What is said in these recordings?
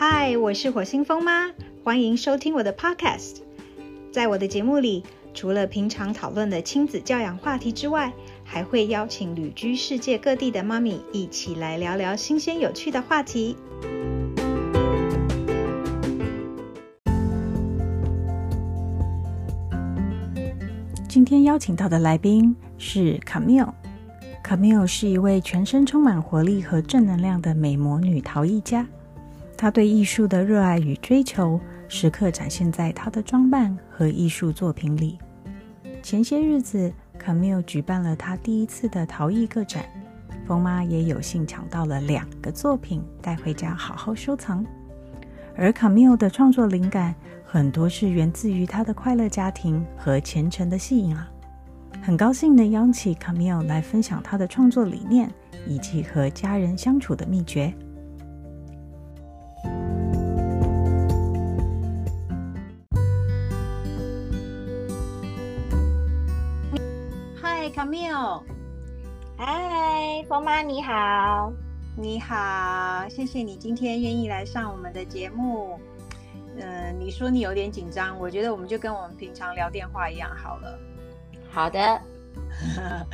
嗨，我是火星风妈，欢迎收听我的 Podcast。在我的节目里，除了平常讨论的亲子教养话题之外，还会邀请旅居世界各地的妈咪一起来聊聊新鲜有趣的话题。今天邀请到的来宾是 Camille。Camille 是一位全身充满活力和正能量的美魔女陶艺家。他对艺术的热爱与追求，时刻展现在他的装扮和艺术作品里。前些日子，Camille 举办了他第一次的陶艺个展，风妈也有幸抢到了两个作品带回家好好收藏。而 Camille 的创作灵感，很多是源自于她的快乐家庭和虔诚的信仰。很高兴能邀请 Camille 来分享她的创作理念以及和家人相处的秘诀。Camille，嗨，风妈你好，你好，谢谢你今天愿意来上我们的节目。嗯，你说你有点紧张，我觉得我们就跟我们平常聊电话一样好了。好的。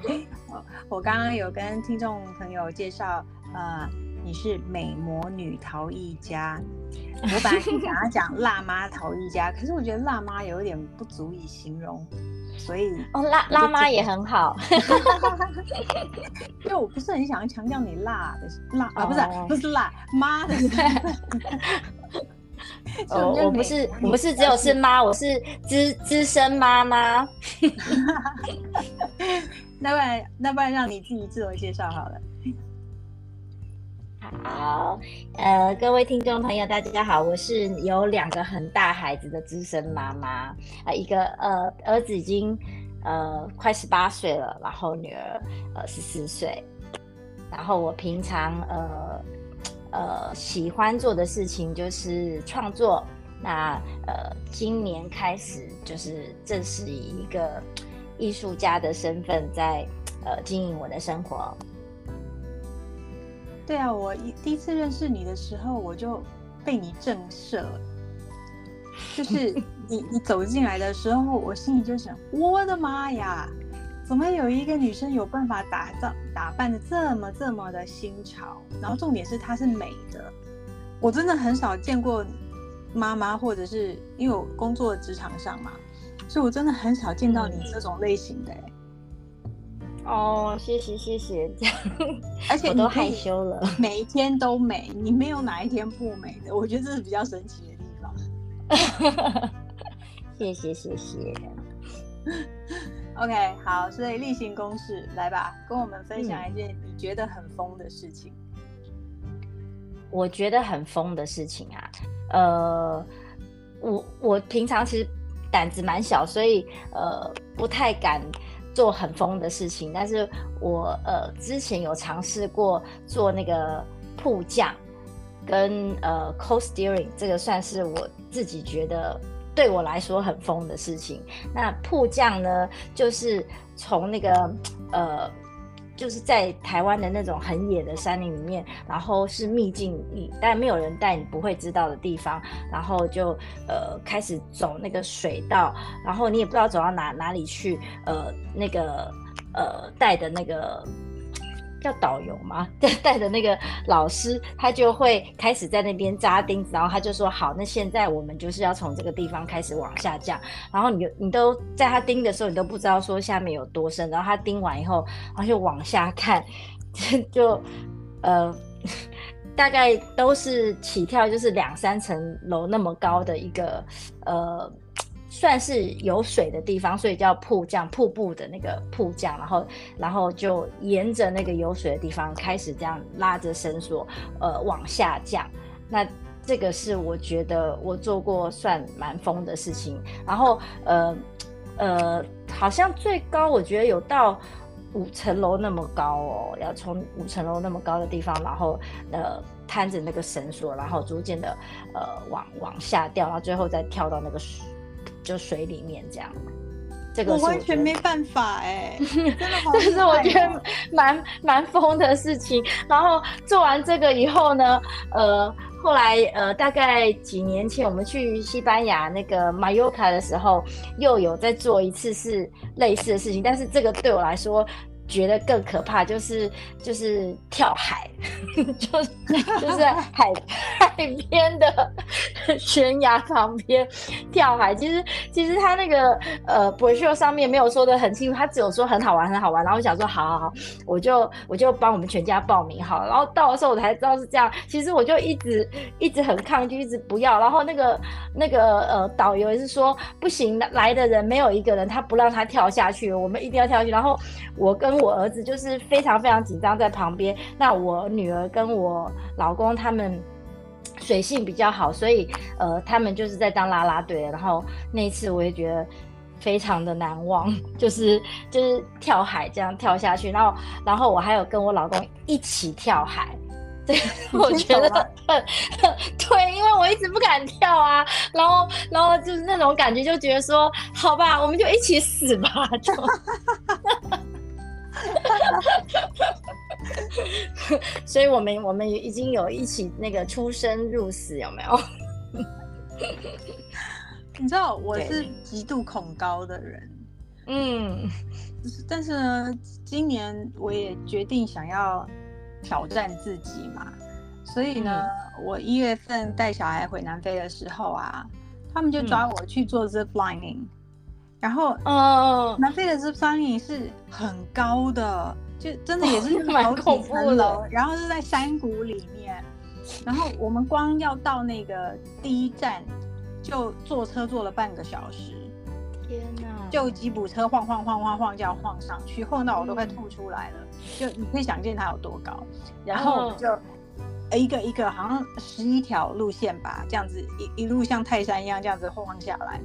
我刚刚有跟听众朋友介绍，呃，你是美魔女陶艺家。我本来是想要讲辣妈陶艺家，可是我觉得辣妈有点不足以形容。所以哦，辣辣妈也很好，因为我不是很想要强调你辣的辣啊，不是不是辣妈的。哦，我不是我不是只有是妈，我是资资深妈妈。那不然那不然让你自己自我介绍好了。好，呃，各位听众朋友，大家好，我是有两个很大孩子的资深妈妈啊，一个呃儿子已经呃快十八岁了，然后女儿呃十四岁，然后我平常呃呃喜欢做的事情就是创作，那呃今年开始就是正式以一个艺术家的身份在呃经营我的生活。对啊，我一第一次认识你的时候，我就被你震慑。就是 你你走进来的时候，我心里就想：我的妈呀，怎么有一个女生有办法打造打扮的这么这么的新潮？然后重点是她是美的，我真的很少见过妈妈，或者是因为我工作职场上嘛，所以我真的很少见到你这种类型的。哦，谢谢谢谢，这样，而且我都害羞了。每一天都美，你没有哪一天不美的，我觉得这是比较神奇的地方。谢谢谢谢。OK，好，所以例行公事，来吧，跟我们分享一件你觉得很疯的事情。我觉得很疯的事情啊，呃，我我平常其实胆子蛮小，所以呃不太敢。做很疯的事情，但是我呃之前有尝试过做那个铺酱，跟呃 co steering，这个算是我自己觉得对我来说很疯的事情。那铺酱呢，就是从那个呃。就是在台湾的那种很野的山林里面，然后是秘境你，但没有人带你不会知道的地方，然后就呃开始走那个水道，然后你也不知道走到哪哪里去，呃那个呃带的那个。叫导游吗？带带着那个老师，他就会开始在那边扎钉子，然后他就说：“好，那现在我们就是要从这个地方开始往下降。”然后你就你都在他钉的时候，你都不知道说下面有多深。然后他钉完以后，然后就往下看，就呃 大概都是起跳，就是两三层楼那么高的一个呃。算是有水的地方，所以叫瀑降瀑布的那个瀑降，然后然后就沿着那个有水的地方开始这样拉着绳索，呃往下降。那这个是我觉得我做过算蛮疯的事情。然后呃呃，好像最高我觉得有到五层楼那么高哦，要从五层楼那么高的地方，然后呃摊着那个绳索，然后逐渐的呃往往下掉，然后最后再跳到那个。就水里面这样，这个我完全没办法哎、真的好。这是我觉得蛮蛮疯的事情。然后做完这个以后呢，呃，后来呃，大概几年前我们去西班牙那个马尤卡的时候，又有在做一次是类似的事情，但是这个对我来说。觉得更可怕，就是就是跳海，就是 就是在海海边的悬崖旁边跳海。其实其实他那个呃 brochure 上面没有说的很清楚，他只有说很好玩很好玩。然后我想说好好好，我就我就帮我们全家报名好了。然后到的时候我才知道是这样。其实我就一直一直很抗拒，一直不要。然后那个那个呃导游也是说不行，来的人没有一个人他不让他跳下去，我们一定要跳下去。然后我跟我儿子就是非常非常紧张在旁边。那我女儿跟我老公他们水性比较好，所以呃他们就是在当啦啦队。然后那一次我也觉得。非常的难忘，就是就是跳海这样跳下去，然后然后我还有跟我老公一起跳海，对我觉得 很 对，因为我一直不敢跳啊，然后然后就是那种感觉，就觉得说好吧，我们就一起死吧，就。所以我们我们已经有一起那个出生入死，有没有？你知道我是极度恐高的人，嗯。但是呢，今年我也决定想要挑战自己嘛，所以呢，我一月份带小孩回南非的时候啊，他们就抓我去做 zip lining，、然后哦，南非的 zip lining 是很高的，就真的也是好几恐怖层楼的，然后是在山谷里面，然后我们光要到那个第一站就坐车坐了半个小时。天哪！就吉普车晃晃晃晃晃这样晃上去，晃到我都快嗯吐出来了。就你可以想见它有多高。然后我们嗯就一个一个好像十一条路线吧，这样子一一路像泰山一样这样子晃下来。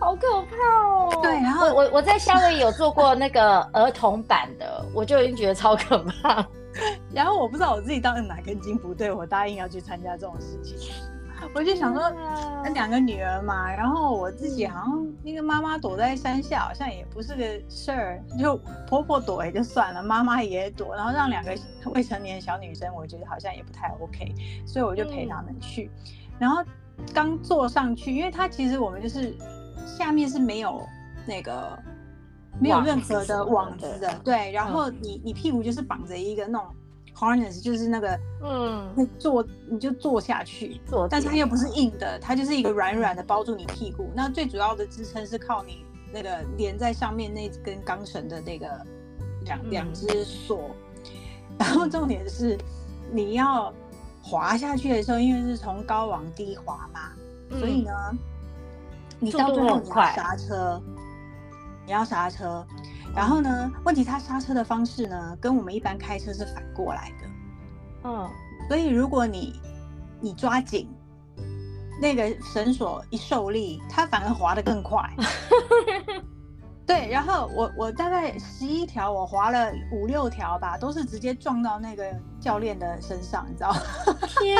好可怕哦！对然后我我我在夏威夷有做过那个 儿童版的，我就已经觉得超可怕。然后我不知道我自己到底哪根筋不对，我答应要去参加这种事情。我就想说，那两个女儿嘛，然后我自己好像那个妈妈躲在山下，好像也不是个事儿，就婆婆躲也就算了，妈妈也躲，然后让两个未成年小女生，我觉得好像也不太 OK，所以我就陪他们去。然后刚坐上去，因为它其实我们就是下面是没有那个没有任何的网子的，对，然后你你屁股就是绑着一个那种 harness，就是那个嗯，会坐你就坐下去，坐但是它又不是硬的，它就是一个软软的包住你屁股。那最主要的支撑是靠你那个连在上面那根钢绳的那个两嗯。两只锁。然后重点是你要滑下去的时候，因为是从高往低滑嘛，所以呢，你到最后你要刹车，你要刹车。然后呢，问题它刹车的方式呢，跟我们一般开车是反过来的。嗯，所以如果你你抓紧那个绳索一受力，它反而滑得更快。对，然后我我大概十一条，我滑了五六条吧，都是直接撞到那个教练的身上，你知道吗？天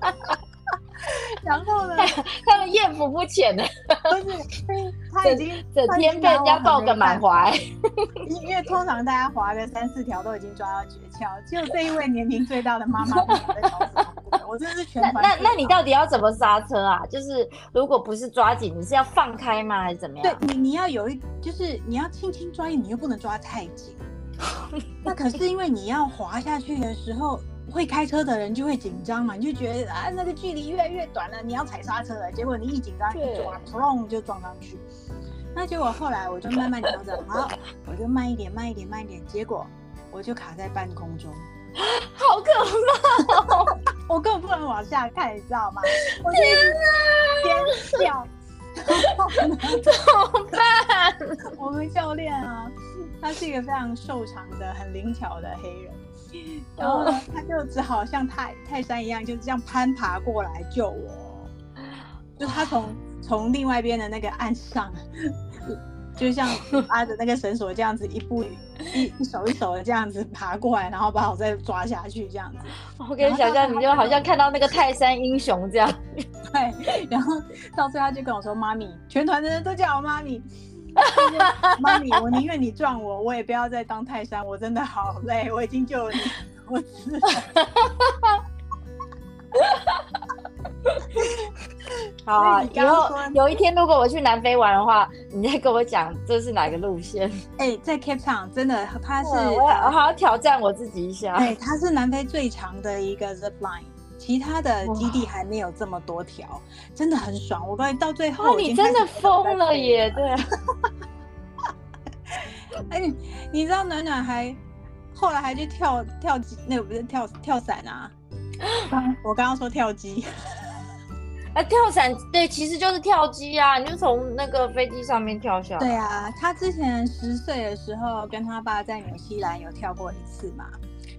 哪，然后呢，他们艳福不浅的，不是，他已经整天被人家抱个满怀。因因为通常大家滑个三四条都已经抓到诀窍，只有这一位年龄最大的妈妈 不晓得搞什么我真的是全那那那你到底要怎么刹车啊？就是如果不是抓紧，你是要放开吗？还是怎么样？对你，你要有一，就是你要轻轻抓，你又不能抓太紧。那可是因为你要滑下去的时候，会开车的人就会紧张嘛，你就觉得啊，那个距离越来越短了，你要踩刹车了。结果你一紧张一对抓，砰就撞上去。那结果后来我就慢慢调整，好，我就慢一点，慢一点，慢一点。结果我就卡在半空中，好可怕！我根本不能往下看，你知道吗？我就一直尖叫。然后呢怎么办？我们教练啊，他是一个非常瘦长的、很灵巧的黑人，然后呢，他就只好像泰泰山一样，就这样攀爬过来救我。就他从从另外一边的那个岸上，就像拉着那个绳索这样子，一步一一手一手的这样子爬过来，然后把我再抓下去，这样子。我跟你想象，你就好像看到那个泰山英雄这样。对，然后到最后他就跟我说：“妈咪，全团的人都叫我妈咪。”妈咪，我宁愿你撞我，我也不要再当泰山。我真的好累，我已经救了你多次了。好啊，以后有一天如果我去南非玩的话，你再跟我讲这是哪个路线。哎，在 Cape Town 真的，它是我好好挑战我自己一下。哎，它是南非最长的一个 Zip Line，其他的基地还没有这么多条，真的很爽。我告诉你，到最后你真的疯了耶！对。哎，你知道暖暖还后来还去跳跳机，那个不是跳跳伞啊？我刚刚说跳机。啊，跳伞对，其实就是跳机啊，你就从那个飞机上面跳下来。对啊，他之前十岁的时候跟他爸在纽西兰有跳过一次嘛，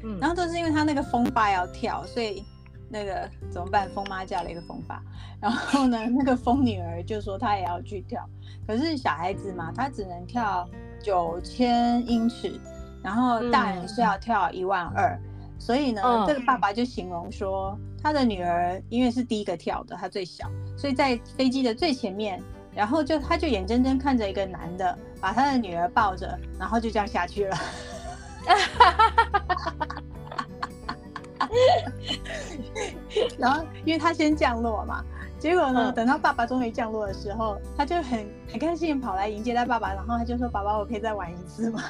嗯，然后都是因为他那个风爸要跳，所以那个怎么办？疯妈嫁了一个疯爸，然后呢，那个疯女儿就说她也要去跳，可是小孩子嘛，她只能跳九千英尺，然后大人是要跳一万二，所以呢，这个爸爸就形容说。他的女儿因为是第一个跳的，她最小，所以在飞机的最前面，然后就他就眼睁睁看着一个男的把他的女儿抱着，然后就这样下去了。然后因为他先降落嘛，结果呢，等到爸爸终于降落的时候，他就很很开心跑来迎接他爸爸，然后他就说：“爸爸，我可以再玩一次吗？”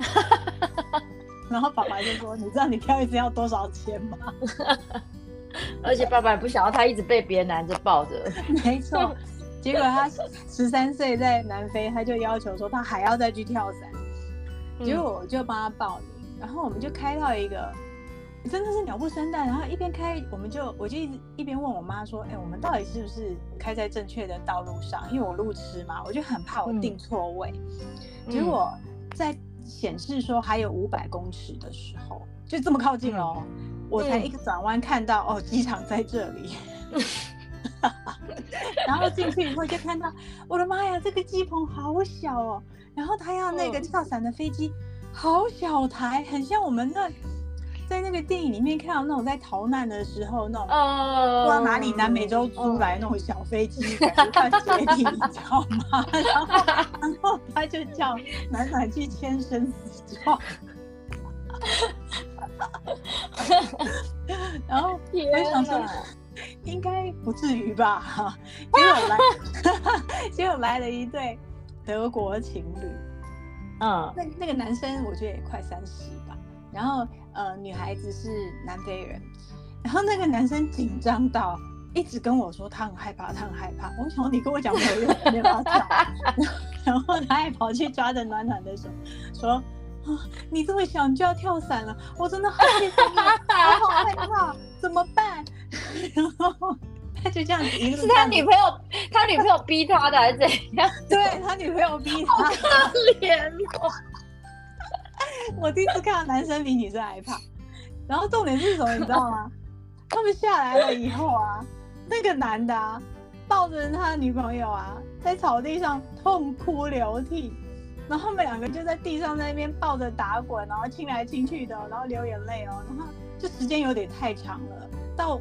然后爸爸就说：“你知道你跳一次要多少钱吗？” 而且爸爸也不想要他一直被别人男着抱着。没错，结果他十三岁在南非，他就要求说他还要再去跳伞。结果我就帮他报名，然后我们就开到一个真的是鸟不生蛋，然后一边开，我们就我就一直一边问我妈说：“哎，我们到底是不是开在正确的道路上？因为我路痴嘛，我就很怕我定错位。”结果在显示说还有五百公尺的时候，就这么靠近哦。我才一个转弯看到哦，机场在这里，然后进去以后就看到，我的妈呀，这个机棚好小哦，然后他要那个跳伞的飞机，好小台，很像我们那在那个电影里面看到那种在逃难的时候那种，不知道哪里南美洲租来那种小飞机，快解体，你知道吗？然后然后他就叫暖暖去签生死状。然后我想说，应该不至于吧？哈，结果来，结果来了一对德国情侣。嗯，那那个男生我觉得也快三十吧。然后呃，女孩子是南非人。然后那个男生紧张到一直跟我说他很害怕，他很害怕。我想你跟我讲没有用，没办法跳。然后他还跑去抓着暖暖的手说。啊！你这么小你就要跳伞了，我真的好害怕，我好害怕，怎么办？然后他就这样子，是他女朋友，他女朋友逼他的还是怎样？对他女朋友逼他，好可怜哦！我第一次看到男生比女生还怕。然后重点是什么，你知道吗？他们下来了以后啊，那个男的啊，抱着他的女朋友啊，在草地上痛哭流涕。然后他们两个就在地上在那边抱着打滚，然后亲来亲去的，然后流眼泪哦。然后就时间有点太长了，到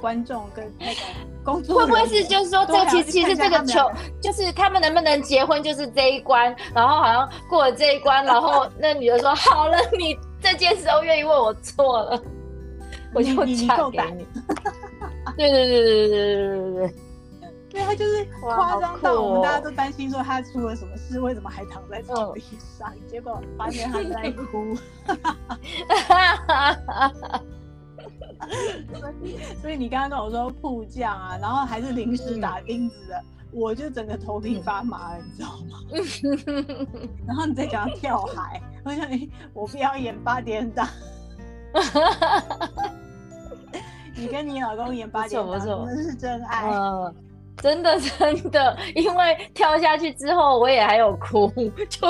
观众跟那个工作会不会是就是说，这其实其实这个球就是他们能不能结婚就是这一关，然后好像过了这一关，然后那女的说好了，你这件事都愿意为我做了，我就嫁给你。对对对对对对对对对。对他就是夸张到我们大家都担心说他出了什么事，为什么还躺在草地上？结果发现他在哭。所以你刚刚跟我说迫降啊，然后还是临时打钉子的，我就整个头皮发麻了，你知道吗？然后你再讲跳海，我想你我不要演八点档。你跟你老公演八点档，真的是真爱。真的真的，因为跳下去之后，我也还有哭，就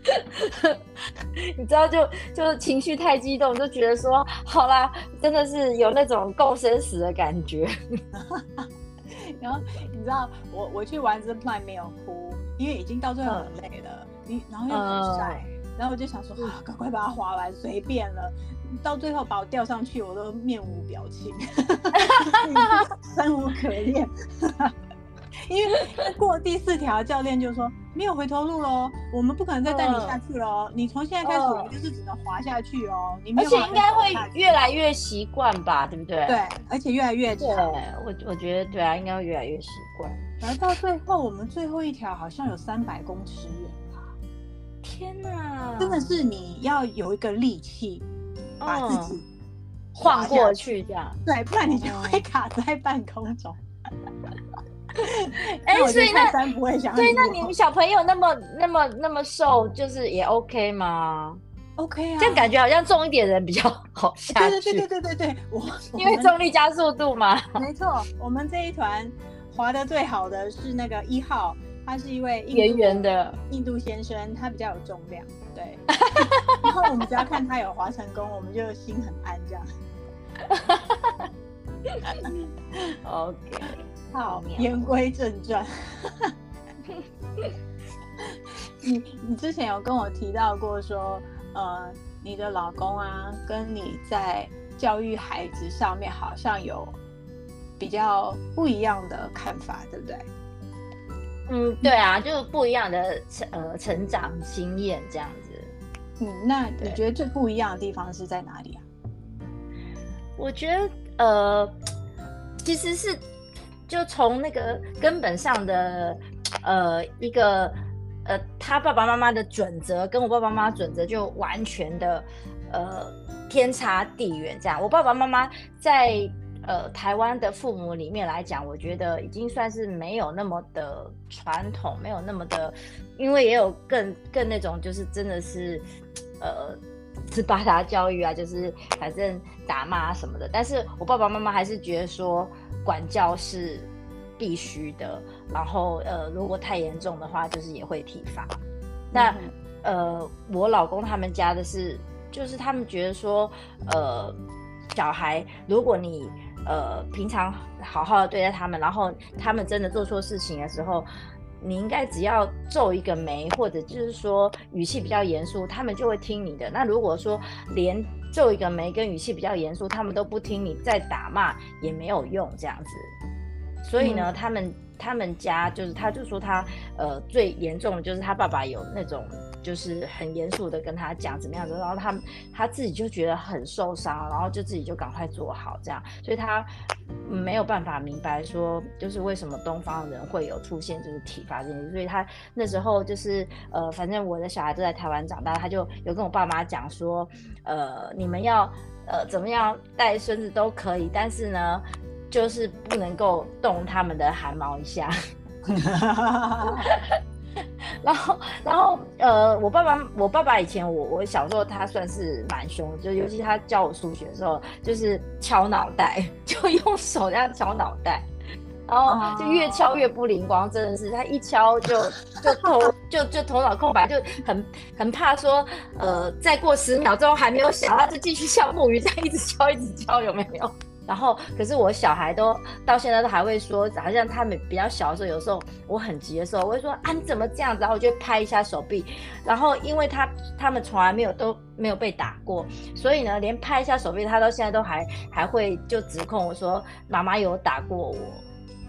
你知道，就就是情绪太激动，就觉得说，好啦，真的是有那种共生死的感觉。然后你知道，我我去玩这 plan 没有哭，因为已经到最后很累了，你然后又很晒，然后我就想说啊，赶快把它划完，随便了。到最后把我吊上去，我都面无表情，生无可恋。因为过第四条，教练就说没有回头路喽，我们不可能再带你下去喽。你从现在开始，我们就是只能滑下去哦。你而且应该会越来越习惯吧，对不对？对，而且越来越对，我我觉得对啊，应该会越来越习惯。然后到最后，我们最后一条好像有三百公尺远吧？天哪，真的是你要有一个力气把自己晃过去，这样对，不然你就会卡在半空中。哎，所以那不会想，对，那你们小朋友那么那么那么瘦，就是也 OK 吗？OK 啊，这样感觉好像重一点人比较好下去。对对对对对对，我 因为重力加速度嘛。没错，我们这一团滑的最好的是那个一号，他是一位圆圆的印度先生，他比较有重量。对，然后我们只要看他有滑成功，我们就心很安这样。OK。好，言归正传。你你之前有跟我提到过说，呃，你的老公啊，跟你在教育孩子上面好像有比较不一样的看法，对不对？嗯，对啊，就是不一样的成呃成长经验这样子。嗯，那你觉得最不一样的地方是在哪里啊？我觉得呃，其实是。就从那个根本上的，呃，一个呃，他爸爸妈妈的准则跟我爸爸妈妈准则就完全的，呃，天差地远。这样，我爸爸妈妈在呃台湾的父母里面来讲，我觉得已经算是没有那么的传统，没有那么的，因为也有更更那种就是真的是，呃，是八达教育啊，就是反正打骂什么的。但是我爸爸妈妈还是觉得说。管教是必须的，然后呃，如果太严重的话，就是也会体罚。那呃，我老公他们家的是，就是他们觉得说，呃，小孩如果你呃平常好好的对待他们，然后他们真的做错事情的时候，你应该只要皱一个眉，或者就是说语气比较严肃，他们就会听你的。那如果说连皱一个眉，跟语气比较严肃，他们都不听你再打骂也没有用，这样子。所以呢，他们他们家就是，他就说他呃最严重的就是他爸爸有那种。就是很严肃的跟他讲怎么样子，然后他他自己就觉得很受伤，然后就自己就赶快做好这样，所以他没有办法明白说，就是为什么东方人会有出现就是体罚这件事，所以他那时候就是呃，反正我的小孩都在台湾长大，他就有跟我爸妈讲说，呃，你们要呃怎么样带孙子都可以，但是呢，就是不能够动他们的汗毛一下。然后，然后，呃，我爸爸，我爸爸以前，我我小时候他算是蛮凶，就尤其他教我数学的时候，就是敲脑袋，就用手这样敲脑袋，然后就越敲越不灵光，真的是他一敲就就头就就头脑空白，就很很怕说，呃，再过十秒钟还没有响，他就继续像木鱼这样一直敲一直敲，有没有？然后，可是我小孩都到现在都还会说，好像他们比较小的时候，有时候我很急的时候，我会说啊你怎么这样子？然后我就拍一下手臂。然后因为他他们从来没有都没有被打过，所以呢，连拍一下手臂，他到现在都还还会就指控我说妈妈有打过我，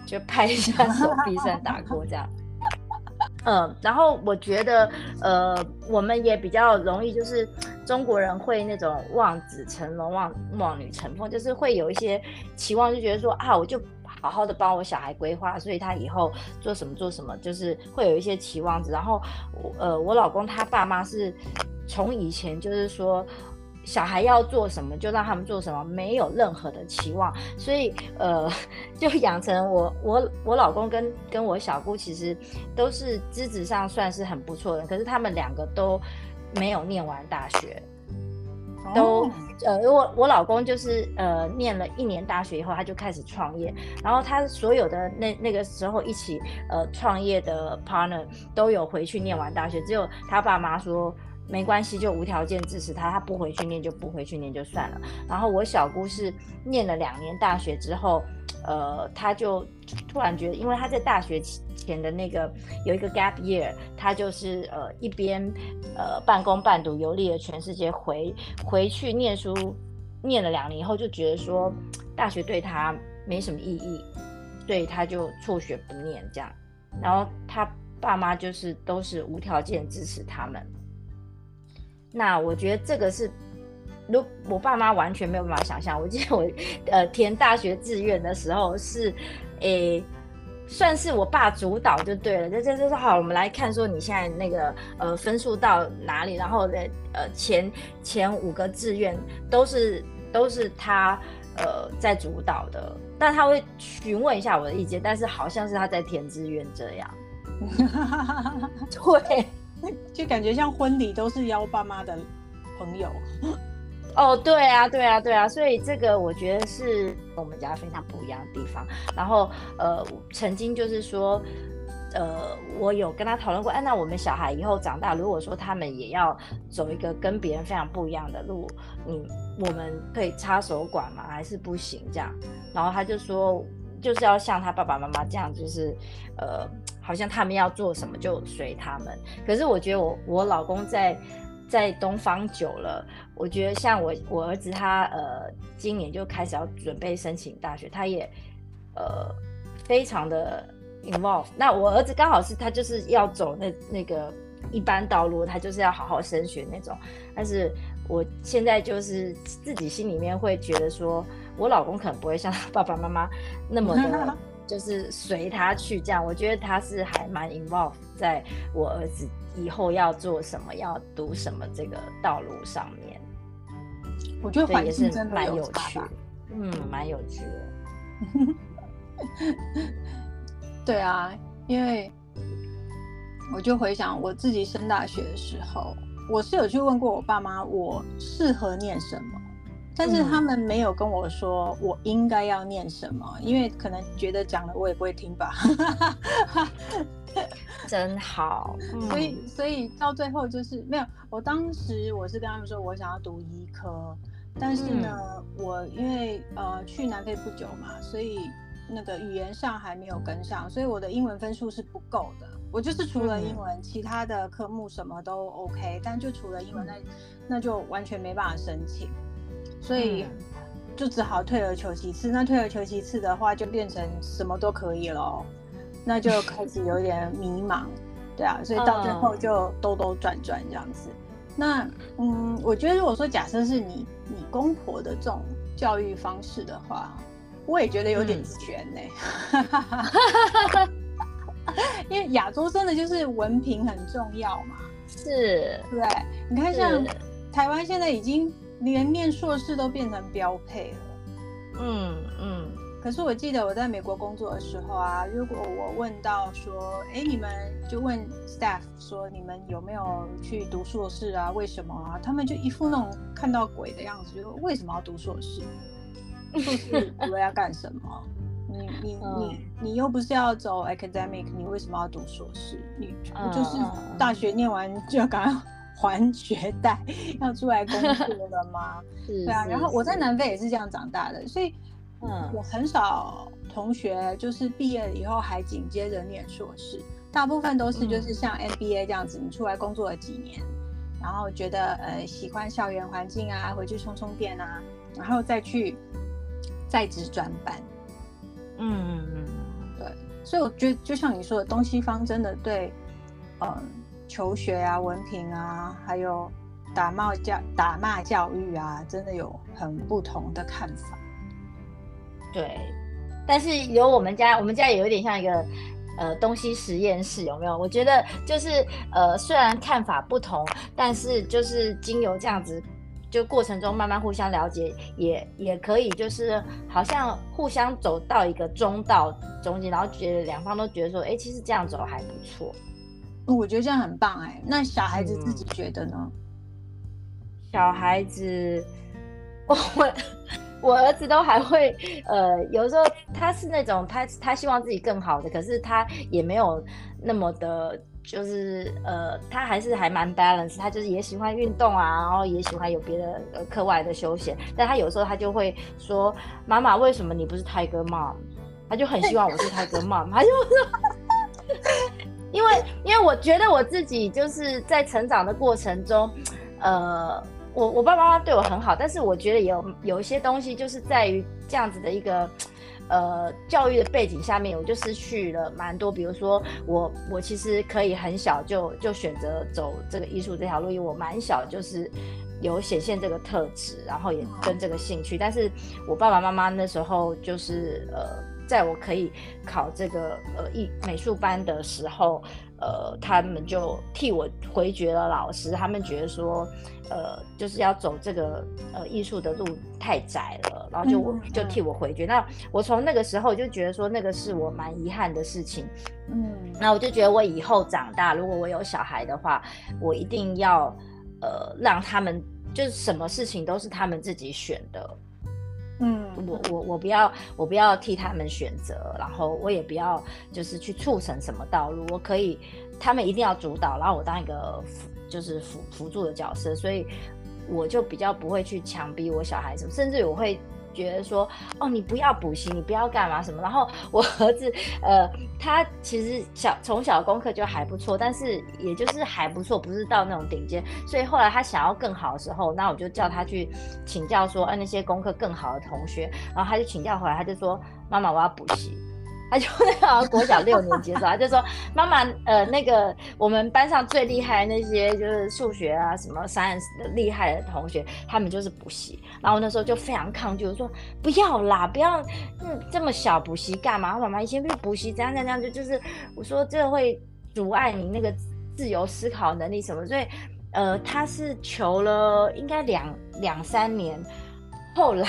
就拍一下手臂算打过这样。嗯，然后我觉得，呃，我们也比较容易，就是中国人会那种望子成龙、望望女成凤，就是会有一些期望，就觉得说啊，我就好好的帮我小孩规划，所以他以后做什么做什么，就是会有一些期望值。然后，呃，我老公他爸妈是从以前就是说。小孩要做什么就让他们做什么，没有任何的期望，所以呃，就养成我我我老公跟跟我小姑其实都是资质上算是很不错的，可是他们两个都没有念完大学，都呃我我老公就是呃念了一年大学以后他就开始创业，然后他所有的那那个时候一起呃创业的 partner 都有回去念完大学，只有他爸妈说。没关系，就无条件支持他。他不回去念就不回去念就算了。然后我小姑是念了两年大学之后，呃，他就突然觉得，因为他在大学前的那个有一个 gap year，他就是呃一边呃半工半读游历了全世界，回回去念书，念了两年以后就觉得说大学对他没什么意义，所以他就辍学不念这样。然后他爸妈就是都是无条件支持他们。那我觉得这个是，如我爸妈完全没有办法想象。我记得我呃填大学志愿的时候是，诶，算是我爸主导就对了。这这这说好，我们来看说你现在那个呃分数到哪里，然后的呃前前五个志愿都是都是他呃在主导的，但他会询问一下我的意见，但是好像是他在填志愿这样。对。就感觉像婚礼都是邀爸妈的朋友，哦，对啊，对啊，对啊，所以这个我觉得是我们家非常不一样的地方。然后呃，曾经就是说，呃，我有跟他讨论过，哎，那我们小孩以后长大，如果说他们也要走一个跟别人非常不一样的路，你我们可以插手管吗？还是不行这样？然后他就说，就是要像他爸爸妈妈这样，就是呃。好像他们要做什么就随他们，可是我觉得我我老公在在东方久了，我觉得像我我儿子他呃今年就开始要准备申请大学，他也呃非常的 involved。那我儿子刚好是他就是要走那那个一般道路，他就是要好好升学那种。但是我现在就是自己心里面会觉得说，我老公可能不会像他爸爸妈妈那么的。就是随他去这样，我觉得他是还蛮 involved 在我儿子以后要做什么、要读什么这个道路上面。我觉得也是蛮有趣，嗯，蛮有趣的。对啊，因为我就回想我自己升大学的时候，我是有去问过我爸妈，我适合念什么。但是他们没有跟我说我应该要念什么，因为可能觉得讲了我也不会听吧。真好，所以所以到最后就是没有。我当时我是跟他们说我想要读医科，但是呢，我因为呃去南非不久嘛，所以那个语言上还没有跟上，所以我的英文分数是不够的。我就是除了英文，其他的科目什么都 OK，但就除了英文，那那就完全没办法申请。所以就只好退而求其次。那退而求其次的话，就变成什么都可以了，那就开始有点迷茫，对啊。所以到最后就兜兜转转这样子。那嗯，我觉得如果说假设是你你公婆的这种教育方式的话，我也觉得有点悬呢。因为亚洲真的就是文凭很重要嘛，是，对。你看像台湾现在已经。连念硕士都变成标配了，嗯嗯。可是我记得我在美国工作的时候啊，如果我问到说，哎，你们就问 staff 说，你们有没有去读硕士啊？为什么啊？他们就一副那种看到鬼的样子，就说为什么要读硕士？硕士读了要干什么？你你 你你又不是要走 academic，你为什么要读硕士？你不就是大学念完就要赶快？还学贷要出来工作了吗？对啊，然后我在南非也是这样长大的，所以嗯，我很少同学就是毕业了以后还紧接着念硕士，大部分都是就是像 MBA 这样子，你出来工作了几年，然后觉得呃喜欢校园环境啊，回去充充电啊，然后再去在职专班。嗯嗯嗯，对，所以我觉得就像你说的，东西方真的对，嗯。求学啊，文凭啊，还有打骂教打骂教育啊，真的有很不同的看法。对，但是有我们家，我们家也有点像一个呃东西实验室，有没有？我觉得就是呃，虽然看法不同，但是就是经由这样子，就过程中慢慢互相了解，也也可以就是好像互相走到一个中道中间，然后觉得两方都觉得说，哎，其实这样走还不错。我觉得这样很棒哎，那小孩子自己觉得呢？小孩子，我我儿子都还会呃，有时候他是那种他他希望自己更好的，可是他也没有那么的就是呃，他还是还蛮 balance，他就是也喜欢运动啊，然后也喜欢有别的呃课外的休闲。但他有时候他就会说：“妈妈，为什么你不是 Tiger Mom？” 他就很希望我是 Tiger Mom，他就说：“因为因为我觉得我自己就是在成长的过程中，呃，我我爸爸妈妈对我很好，但是我觉得有有一些东西就是在于这样子的一个。”呃，教育的背景下面，我就失去了蛮多。比如说，我我其实可以很小就就选择走这个艺术这条路，因为我蛮小就是有显现这个特质，然后也跟这个兴趣。但是我爸爸妈妈那时候就是呃，在我可以考这个呃艺美术班的时候，呃，他们就替我回绝了老师，他们觉得说。呃，就是要走这个呃艺术的路太窄了，然后就我就替我回绝。那我从那个时候就觉得说，那个是我蛮遗憾的事情。嗯，那我就觉得我以后长大，如果我有小孩的话，我一定要呃让他们就是什么事情都是他们自己选的。嗯，我我我不要我不要替他们选择，然后我也不要就是去促成什么道路。我可以，他们一定要主导，然后我当一个辅。就是辅辅助的角色，所以我就比较不会去强逼我小孩子，甚至我会觉得说，哦，你不要补习，你不要干嘛什么。然后我儿子，呃，他其实小从小功课就还不错，但是也就是还不错，不是到那种顶尖。所以后来他想要更好的时候，那我就叫他去请教说，呃，那些功课更好的同学，然后他就请教回来，他就说，妈妈，我要补习。他就那个国小六年级的时候，他就说：“妈妈，呃，那个我们班上最厉害那些就是数学啊，什么 science 的厉害的同学，他们就是补习。然后那时候就非常抗拒，我说不要啦，不要，嗯，这么小补习干嘛？妈妈以前去补习怎样怎样，就就是我说这会阻碍你那个自由思考能力什么。所以，呃，他是求了应该两两三年，后来。”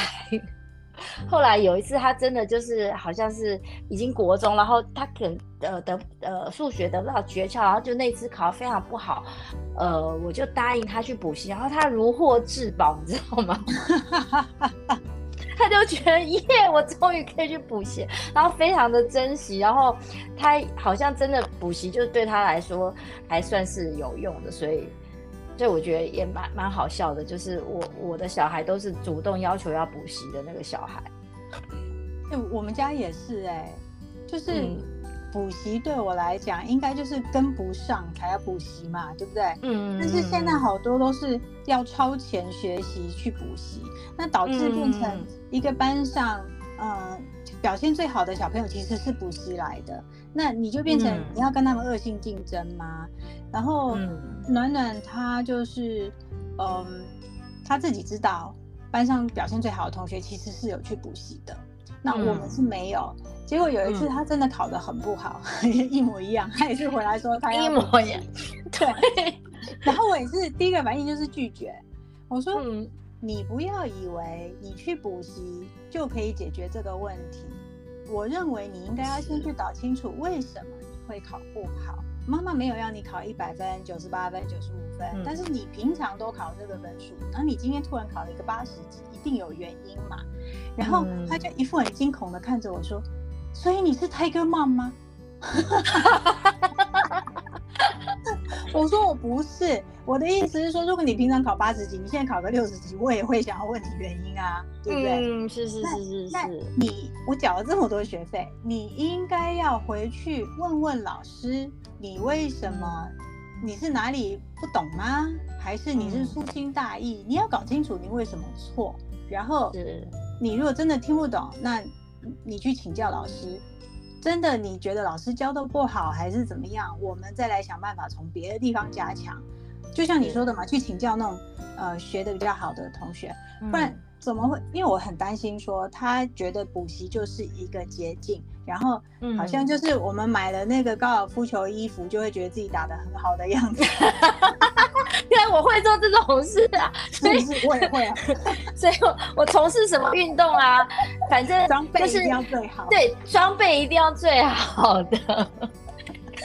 后来有一次，他真的就是好像是已经国中，然后他可能呃得呃数学得不到诀窍，然后就那次考得非常不好，呃，我就答应他去补习，然后他如获至宝，你知道吗？他就觉得耶，我终于可以去补习，然后非常的珍惜，然后他好像真的补习就对他来说还算是有用的，所以。所以我觉得也蛮蛮好笑的，就是我我的小孩都是主动要求要补习的那个小孩。哎，我们家也是哎，就是补习对我来讲，应该就是跟不上才要补习嘛，对不对？嗯。但是现在好多都是要超前学习去补习，那导致变成一个班上，嗯，表现最好的小朋友其实是补习来的，那你就变成你要跟他们恶性竞争吗？然后暖暖她就是，嗯，她自己知道班上表现最好的同学其实是有去补习的，那我们是没有。结果有一次他真的考得很不好，一模一样，他也是回来说她要 一模一样。对。然后我也是第一个反应就是拒绝，我说你不要以为你去补习就可以解决这个问题，我认为你应该要先去搞清楚为什么你会考不好。妈妈没有让你考一百分、九十八分、九十五分，但是你平常都考这个分数，然后你今天突然考了一个八十几，一定有原因嘛？然后他就一副很惊恐的看着我说：“所以你是 Tiger Mom 吗？” 我说我不是，我的意思是说，如果你平常考八十几，你现在考个六十几，我也会想要问你原因啊，对不对？嗯，是是是是是。那你我缴了这么多学费，你应该要回去问问老师，你为什么？你是哪里不懂吗？还是你是粗心大意？你要搞清楚你为什么错。然后，你如果真的听不懂，那你去请教老师。真的，你觉得老师教的不好，还是怎么样？我们再来想办法从别的地方加强。就像你说的嘛，去请教那种呃学的比较好的同学，不然怎么会？因为我很担心说他觉得补习就是一个捷径。然后好像就是我们买了那个高尔夫球衣服，就会觉得自己打的很好的样子。因为我会做这种事啊，所以我也会啊。所以我我从事什么运动啊，反正装备一定要最好。对，装备一定要最好的。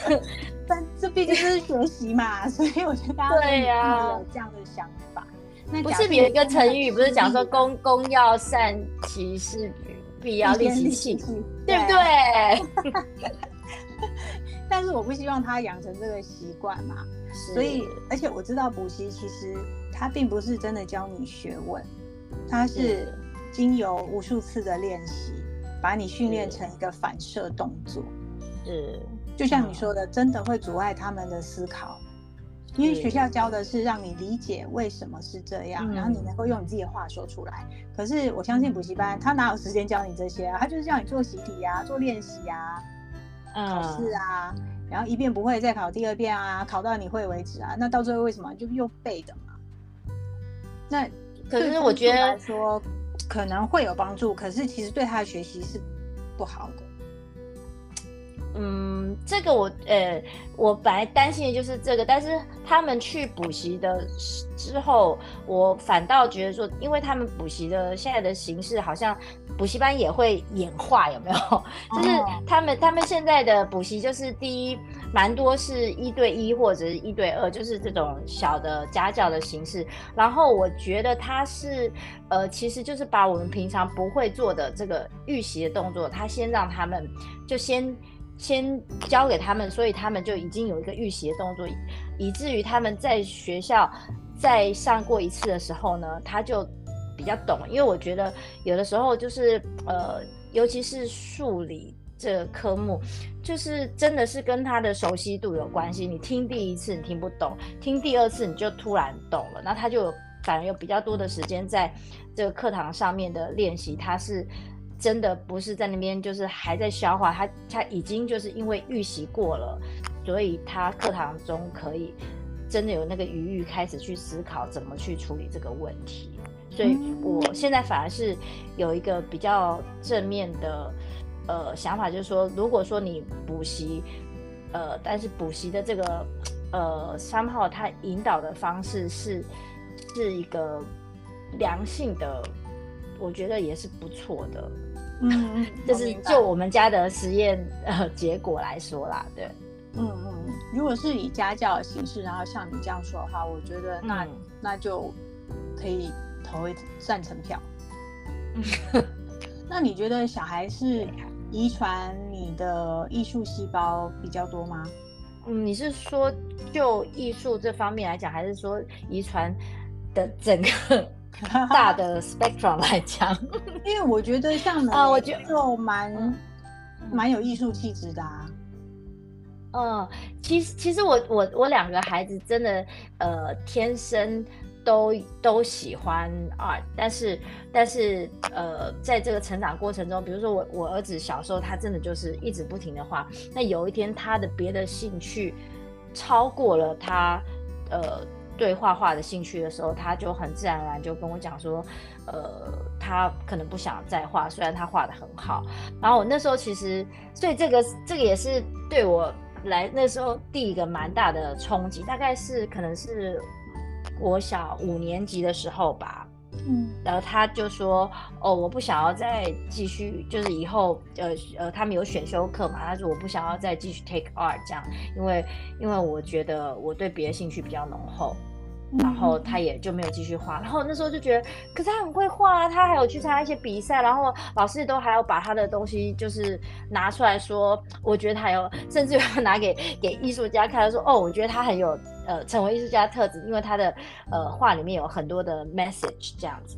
但这毕竟是学习嘛，所以我觉得大家对呀有这样的想法。那不是有一个成语，不是讲说“公公要善其事”。必要利其器，对不对？但是我不希望他养成这个习惯嘛。所以，而且我知道补习其实它并不是真的教你学问，它是经由无数次的练习，把你训练成一个反射动作。是，就像你说的，真的会阻碍他们的思考。因为学校教的是让你理解为什么是这样，然后你能够用你自己的话说出来。可是我相信补习班他哪有时间教你这些啊？他就是叫你做习题啊，做练习啊，考试啊，然后一遍不会再考第二遍啊，考到你会为止啊。那到最后为什么就又背的嘛？那可是我觉得说可能会有帮助，可是其实对他的学习是不好的。嗯，这个我呃，我本来担心的就是这个，但是他们去补习的之后，我反倒觉得说，因为他们补习的现在的形式，好像补习班也会演化，有没有？就是他们他们现在的补习，就是第一，蛮多是一对一或者是一对二，就是这种小的家教的形式。然后我觉得他是呃，其实就是把我们平常不会做的这个预习的动作，他先让他们就先。先教给他们，所以他们就已经有一个预习的动作，以至于他们在学校再上过一次的时候呢，他就比较懂。因为我觉得有的时候就是呃，尤其是数理这个科目，就是真的是跟他的熟悉度有关系。你听第一次你听不懂，听第二次你就突然懂了，那他就反而有比较多的时间在这个课堂上面的练习，他是。真的不是在那边，就是还在消化。他他已经就是因为预习过了，所以他课堂中可以真的有那个余裕开始去思考怎么去处理这个问题。所以我现在反而是有一个比较正面的呃想法，就是说，如果说你补习，呃，但是补习的这个呃三号他引导的方式是是一个良性的，我觉得也是不错的。嗯，就是就我们家的实验呃结果来说啦，对，嗯嗯，如果是以家教的形式，然后像你这样说的话，我觉得那那就可以投一赞成票。那你觉得小孩是遗传你的艺术细胞比较多吗？嗯，你是说就艺术这方面来讲，还是说遗传的整个？大的 spectrum 来讲，因为我觉得像啊，我觉得就蛮蛮有艺术气质的啊。嗯，其实其实我我我两个孩子真的呃天生都都喜欢 art，但是但是呃在这个成长过程中，比如说我我儿子小时候他真的就是一直不停的画，那有一天他的别的兴趣超过了他呃。对画画的兴趣的时候，他就很自然而然就跟我讲说，呃，他可能不想再画，虽然他画的很好。然后我那时候其实，所以这个这个也是对我来那时候第一个蛮大的冲击，大概是可能是我小五年级的时候吧。嗯，然后他就说，哦，我不想要再继续，就是以后，呃呃，他们有选修课嘛，他说我不想要再继续 take art 这样，因为因为我觉得我对别的兴趣比较浓厚。然后他也就没有继续画，然后那时候就觉得，可是他很会画啊，他还有去参加一些比赛，然后老师都还要把他的东西就是拿出来说，我觉得他有，甚至有拿给给艺术家看，说哦，我觉得他很有呃成为艺术家特质，因为他的呃画里面有很多的 message 这样子。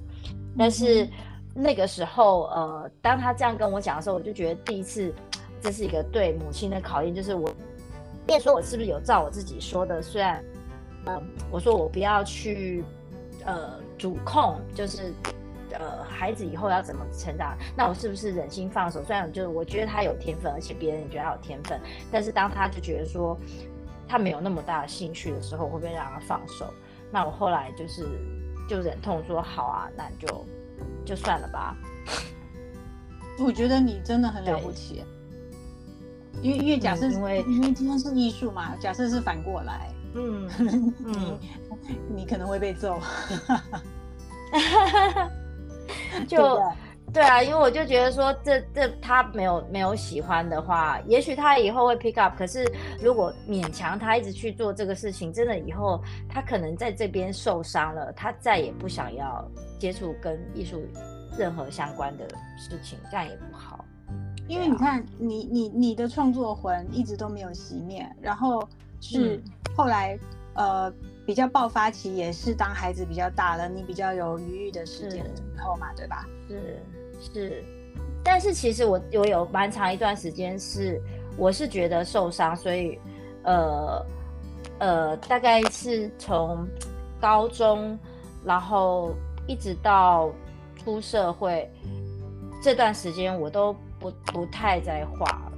但是那个时候呃，当他这样跟我讲的时候，我就觉得第一次 这是一个对母亲的考验，就是我，别说我是不是有照我自己说的，虽然。嗯，我说我不要去，呃，主控，就是呃，孩子以后要怎么成长，那我是不是忍心放手？虽然就是我觉得他有天分，而且别人也觉得他有天分，但是当他就觉得说他没有那么大的兴趣的时候，我会不会让他放手？那我后来就是就忍痛说好啊，那就就算了吧。我觉得你真的很了不起，因为因为假设因为因为今天是艺术嘛，假设是反过来。嗯嗯，你可能会被揍 就对啊，因为我就觉得说，这这他没有没有喜欢的话，也许他以后会 pick up。可是如果勉强他一直去做这个事情，真的以后他可能在这边受伤了，他再也不想要接触跟艺术任何相关的事情，这样也不好。因为你看，你你你的创作魂一直都没有熄灭，然后是后来呃比较爆发期，也是当孩子比较大了，你比较有余裕的时间之后嘛，对吧？是是，但是其实我我有蛮长一段时间是我是觉得受伤，所以呃呃大概是从高中，然后一直到出社会这段时间，我都。不不太在画了，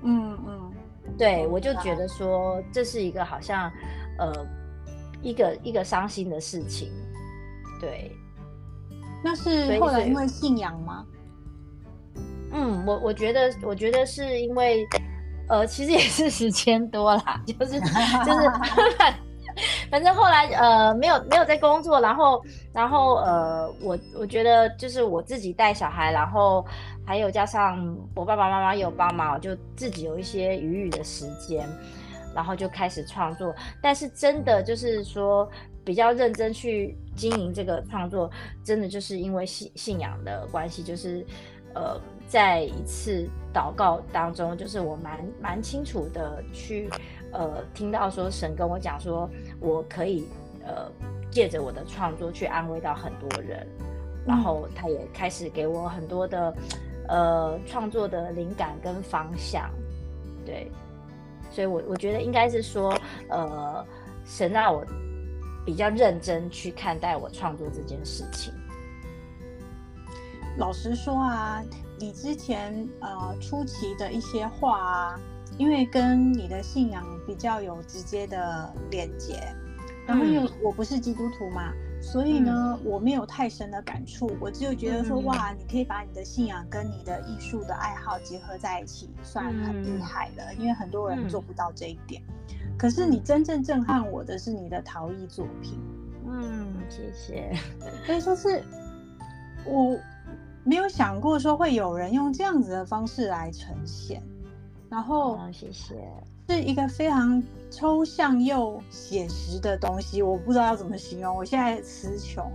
嗯嗯，对我就觉得。说这是一个好像呃一个一个伤心的事情，对，那是后来因为信仰吗？嗯，我我觉得我觉得是因为呃其实也是时间多啦，就是就是。反正后来呃没有没有在工作，然后然后呃我我觉得就是我自己带小孩，然后还有加上我爸爸妈妈有帮忙，就自己有一些余裕的时间，然后就开始创作。但是真的就是说比较认真去经营这个创作，真的就是因为信信仰的关系，就是呃在一次祷告当中，就是我蛮蛮清楚的去。呃，听到说神跟我讲说，我可以呃借着我的创作去安慰到很多人，然后他也开始给我很多的呃创作的灵感跟方向，对，所以我我觉得应该是说，呃，神让我比较认真去看待我创作这件事情。老实说啊，你之前呃初期的一些话啊。因为跟你的信仰比较有直接的连接，然后因为我不是基督徒嘛，所以呢，我没有太深的感触，我只有觉得说，哇，你可以把你的信仰跟你的艺术的爱好结合在一起，算很厉害了。因为很多人做不到这一点。可是你真正震撼我的是你的陶艺作品。嗯，谢谢。所以说是我没有想过说会有人用这样子的方式来呈现。然后，谢谢，是一个非常抽象又写实的东西，我不知道要怎么形容，我现在词穷，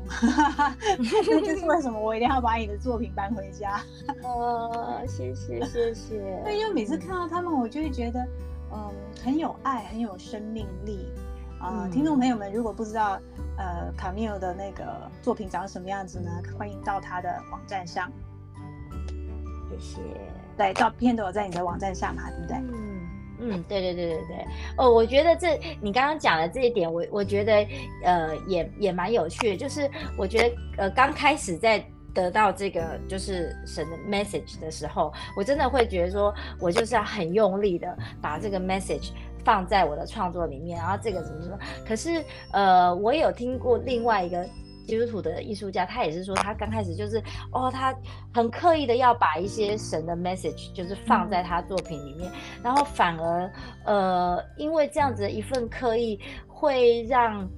这就是为什么我一定要把你的作品搬回家。哦，谢谢谢谢。对，因为每次看到他们，我就会觉得，嗯，很有爱，很有生命力。啊，听众朋友们，如果不知道呃卡米尔的那个作品长什么样子呢？欢迎到他的网站上。谢谢。对，照片都有在你的网站上嘛，对不对？嗯嗯，对对对对对。哦，我觉得这你刚刚讲的这一点，我我觉得呃也也蛮有趣的，就是我觉得呃刚开始在得到这个就是神的 message 的时候，我真的会觉得说我就是要很用力的把这个 message 放在我的创作里面，然后这个怎么说？可是呃，我有听过另外一个。基督徒的艺术家，他也是说，他刚开始就是哦，他很刻意的要把一些神的 message 就是放在他作品里面，然后反而呃，因为这样子的一份刻意，会让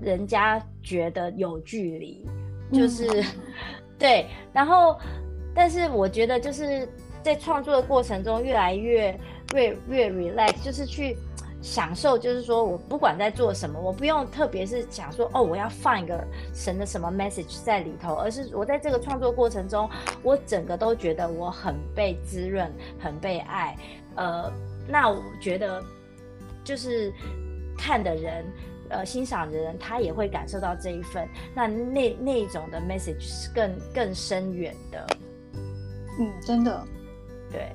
人家觉得有距离，就是对，然后但是我觉得就是在创作的过程中，越来越越越 relax，就是去。享受就是说，我不管在做什么，我不用特别是想说，哦，我要放一个神的什么 message 在里头，而是我在这个创作过程中，我整个都觉得我很被滋润，很被爱。呃，那我觉得就是看的人，呃，欣赏的人，他也会感受到这一份，那那那一种的 message 是更更深远的。嗯，真的，对。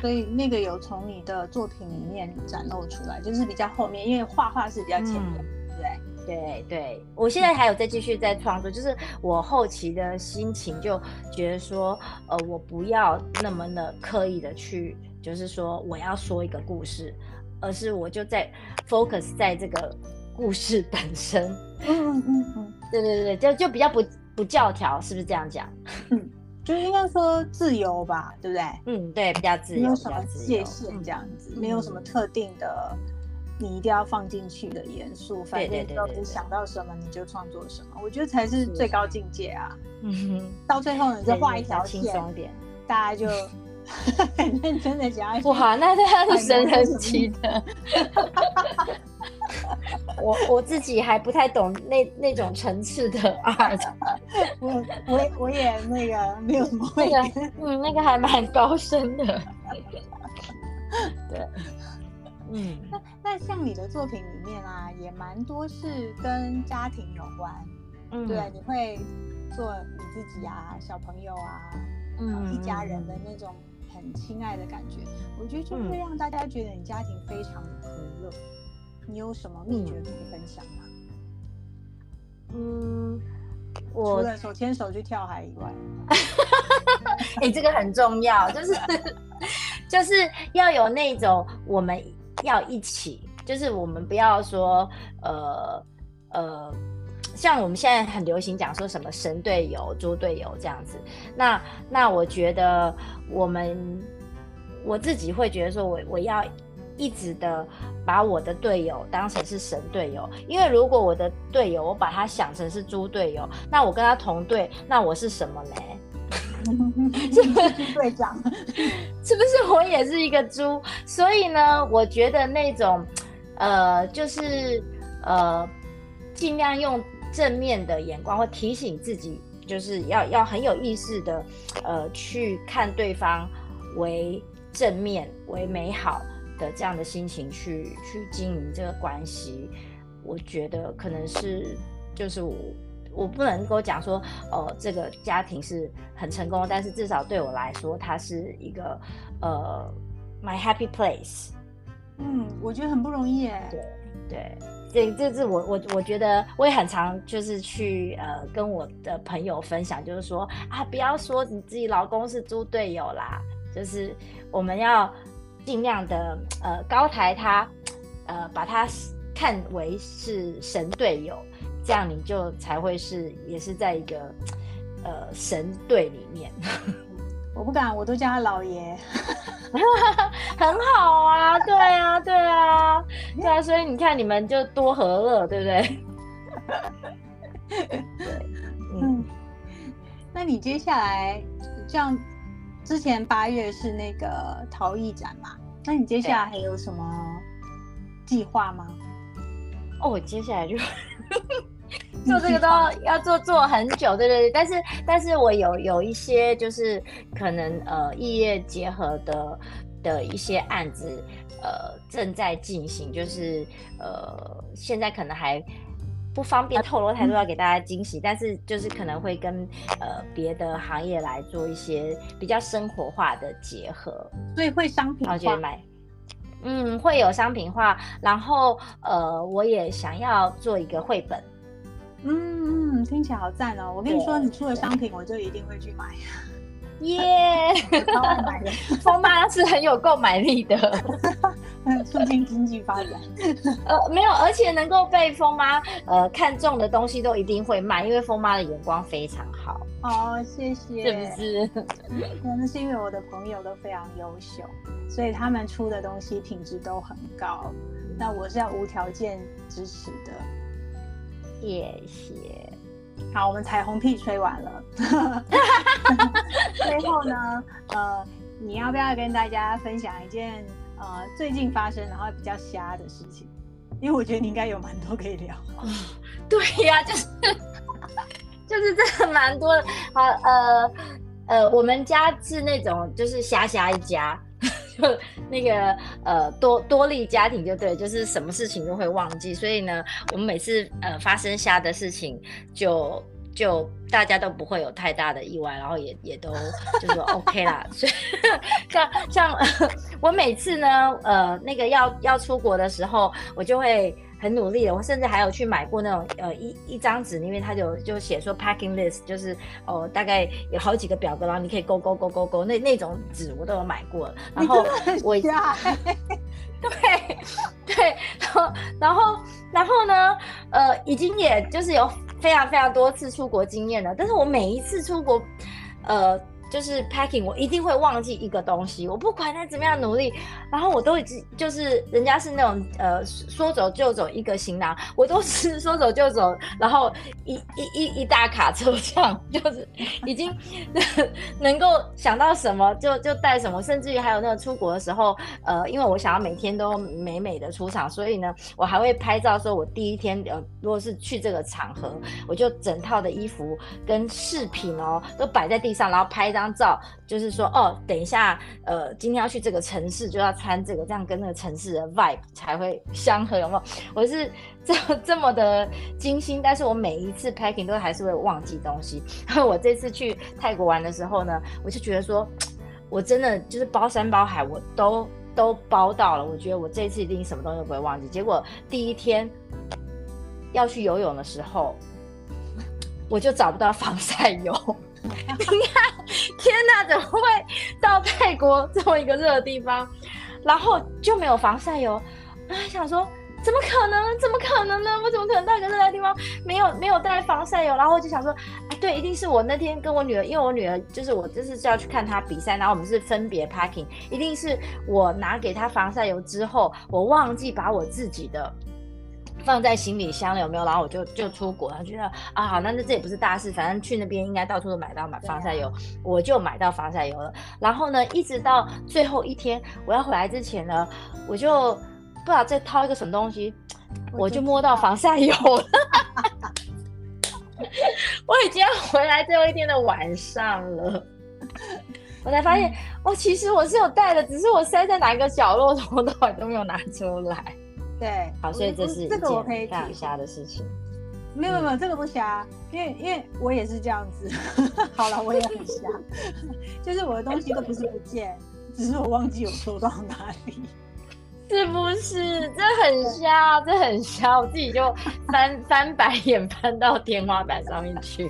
所以那个有从你的作品里面展露出来，就是比较后面，因为画画是比较前面，对对对。我现在还有在继续在创作，就是我后期的心情就觉得说，呃，我不要那么的刻意的去，就是说我要说一个故事，而是我就在 focus 在这个故事本身。嗯嗯嗯嗯，对对对就就比较不不教条，是不是这样讲？嗯。就应该说自由吧，对不对？嗯，对，比较自由，没有什么界限这样子，没有什么特定的，你一定要放进去的元素，反正你想到什么你就创作什么，我觉得才是最高境界啊。嗯哼，到最后你再画一条线，大家就很认真的讲。哇，那这样是神神奇的。我我自己还不太懂那那种层次的 art，我我我也那个没有什么会。那个嗯，那个还蛮高深的。对，嗯，那那像你的作品里面啊，也蛮多是跟家庭有关，嗯。对，你会做你自己啊、小朋友啊，嗯，一家人的那种很亲爱的感觉，我觉得就会让大家觉得你家庭非常的和乐。你有什么秘诀可以分享吗？嗯，我除我了手牵手去跳海以外，哎、这个很重要，就是 就是要有那种我们要一起，就是我们不要说呃呃，像我们现在很流行讲说什么神队友、猪队友这样子。那那我觉得我们我自己会觉得说我我要一直的把我的队友当成是神队友，因为如果我的队友我把他想成是猪队友，那我跟他同队，那我是什么嘞？是队长，是不是我也是一个猪？所以呢，我觉得那种，呃，就是呃，尽量用正面的眼光，或提醒自己，就是要要很有意识的，呃，去看对方为正面、为美好的这样的心情去去经营这个关系。我觉得可能是就是我。我不能够讲说，呃，这个家庭是很成功，但是至少对我来说，它是一个呃，my happy place。嗯，我觉得很不容易耶。对对，这这是我我我觉得我也很常就是去呃跟我的朋友分享，就是说啊，不要说你自己老公是猪队友啦，就是我们要尽量的呃高抬他，呃把他看为是神队友。这样你就才会是，也是在一个呃神队里面。我不敢，我都叫他老爷。很好啊，对啊，对啊，对啊，所以你看你们就多和乐，对不对？对，嗯。那你接下来像之前八月是那个陶艺展嘛？那你接下来还有什么计划吗？哦，我接下来就 做这个都要做做很久，对对对。但是，但是我有有一些就是可能呃异业结合的的一些案子，呃正在进行，就是呃现在可能还不方便透露太多，要给大家惊喜。但是就是可能会跟呃别的行业来做一些比较生活化的结合，所以会商品化。买。嗯，会有商品化，然后呃，我也想要做一个绘本。嗯嗯，听起来好赞哦！我跟你说，你出了商品，我就一定会去买。耶，超爱买的。风妈是很有购买力的，促进经济发展。呃，没有，而且能够被风妈呃看中的。东西都一定会卖，因为风妈的。眼光非常好。哦，谢谢。是不是？可能是因为我的。朋友都非常优秀，所以他们出的。东西品质都很高。那我是要无条件支持的。谢谢。好，我们彩虹屁吹完了。最后呢，呃，你要不要跟大家分享一件呃最近发生然后比较瞎的事情？因为我觉得你应该有蛮多可以聊。哦、对呀、啊，就是 就是真的蛮多的。好，呃呃，我们家是那种就是瞎瞎一家。就那个呃多多利家庭就对，就是什么事情都会忘记，所以呢，我们每次呃发生虾的事情就就大家都不会有太大的意外，然后也也都 就说 OK 啦。所以像像、呃、我每次呢呃那个要要出国的时候，我就会。很努力的，我甚至还有去买过那种呃一一张纸，因为它就就写说 packing list，就是哦大概有好几个表格，然后你可以勾勾勾勾勾，那那种纸我都有买过。然后我 对对，然后然后然后呢，呃，已经也就是有非常非常多次出国经验了，但是我每一次出国，呃。就是 packing，我一定会忘记一个东西，我不管再怎么样努力，然后我都已经就是人家是那种呃说走就走一个行囊，我都是说走就走，然后一一一一大卡车这样，就是已经 能够想到什么就就带什么，甚至于还有那个出国的时候，呃，因为我想要每天都美美的出场，所以呢，我还会拍照，说我第一天呃如果是去这个场合，我就整套的衣服跟饰品哦都摆在地上，然后拍一张。张照就是说哦，等一下，呃，今天要去这个城市，就要穿这个，这样跟那个城市的 vibe 才会相合，有没有？我是这这么的精心，但是我每一次 packing 都还是会忘记东西。我这次去泰国玩的时候呢，我就觉得说，我真的就是包山包海，我都都包到了。我觉得我这次一定什么东西都不会忘记。结果第一天要去游泳的时候，我就找不到防晒油。你看，天哪，怎么会？到泰国这么一个热的地方，然后就没有防晒油？啊，想说怎么可能？怎么可能？呢？我怎么可能？到一个热的地方没有没有带防晒油？然后我就想说，哎，对，一定是我那天跟我女儿，因为我女儿就是我这次是要去看她比赛，然后我们是分别 packing，一定是我拿给她防晒油之后，我忘记把我自己的。放在行李箱了有没有？然后我就就出国，他觉得啊好，那那这也不是大事，反正去那边应该到处都买到买防晒油，我就买到防晒油了。然后呢，一直到最后一天我要回来之前呢，我就不知道再掏一个什么东西，我就摸到防晒油了。我已经要回来最后一天的晚上了，我才发现哦，其实我是有带的，只是我塞在哪一个角落，从头到尾都没有拿出来。对，好，所以这是这个我可以提瞎的事情。没有没有，这个不瞎，因为因为我也是这样子。好了，我也很瞎，就是我的东西都不是不见，只是我忘记我收到哪里，是不是？这很瞎，这很瞎，我自己就翻翻白眼翻到天花板上面去。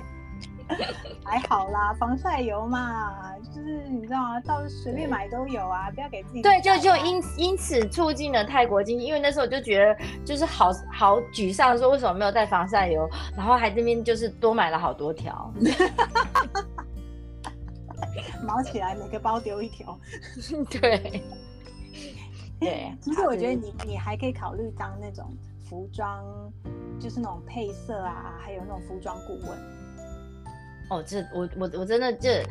还好啦，防晒油嘛，就是你知道吗？到随便买都有啊，不要给自己。对，就就因因此促进了泰国经济，因为那时候我就觉得就是好好沮丧，说为什么没有带防晒油，然后还这边就是多买了好多条，毛起来每个包丢一条。对，对。其实我觉得你你还可以考虑当那种服装，就是那种配色啊，还有那种服装顾问。哦，这我我我真的这，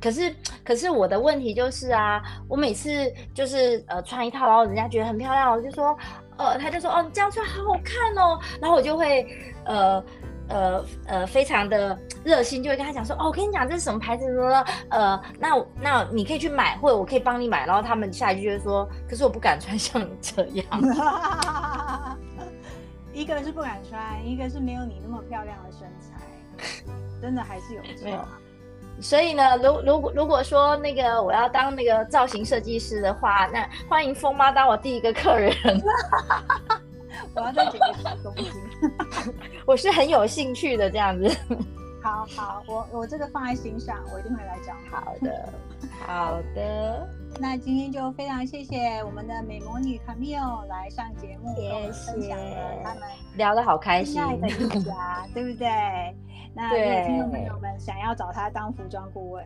可是可是我的问题就是啊，我每次就是呃穿一套，然后人家觉得很漂亮，我就说，呃，他就说，哦，你这样穿好好看哦，然后我就会呃呃呃非常的热心，就会跟他讲说，哦，我跟你讲这是什么牌子的，呃，那那你可以去买，或者我可以帮你买，然后他们下一句就会说，可是我不敢穿 像你这样，一个是不敢穿，一个是没有你那么漂亮的身材。真的还是有错，所以呢，如如果如果说那个我要当那个造型设计师的话，那欢迎风妈当我第一个客人。我要再减个公斤，我是很有兴趣的这样子。好好，我我这个放在心上，我一定会来讲。好的，好的。那今天就非常谢谢我们的美魔女 Camille 来上节目，分享了他们聊得好开心的一家，对不对？那如果听众朋友们想要找他当服装顾问，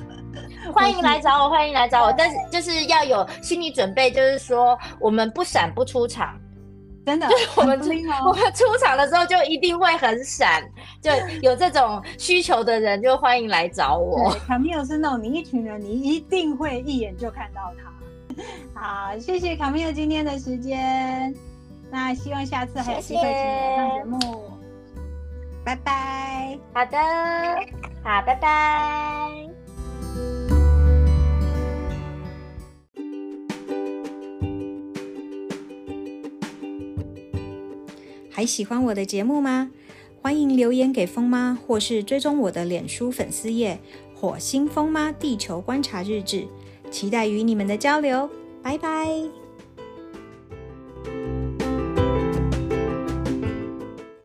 欢迎来找我，欢迎来找我。但是就是要有心理准备，就是说我们不闪不出场。真的，就是我们我们出场的时候就一定会很闪，就有这种需求的人就欢迎来找我。卡米尔是那种你一群人，你一定会一眼就看到他。好，谢谢卡米尔今天的时间，那希望下次还有机会请你上节目。拜拜。好的，好，拜拜。还喜欢我的节目吗？欢迎留言给风妈，或是追踪我的脸书粉丝页“火星风妈地球观察日志”，期待与你们的交流。拜拜。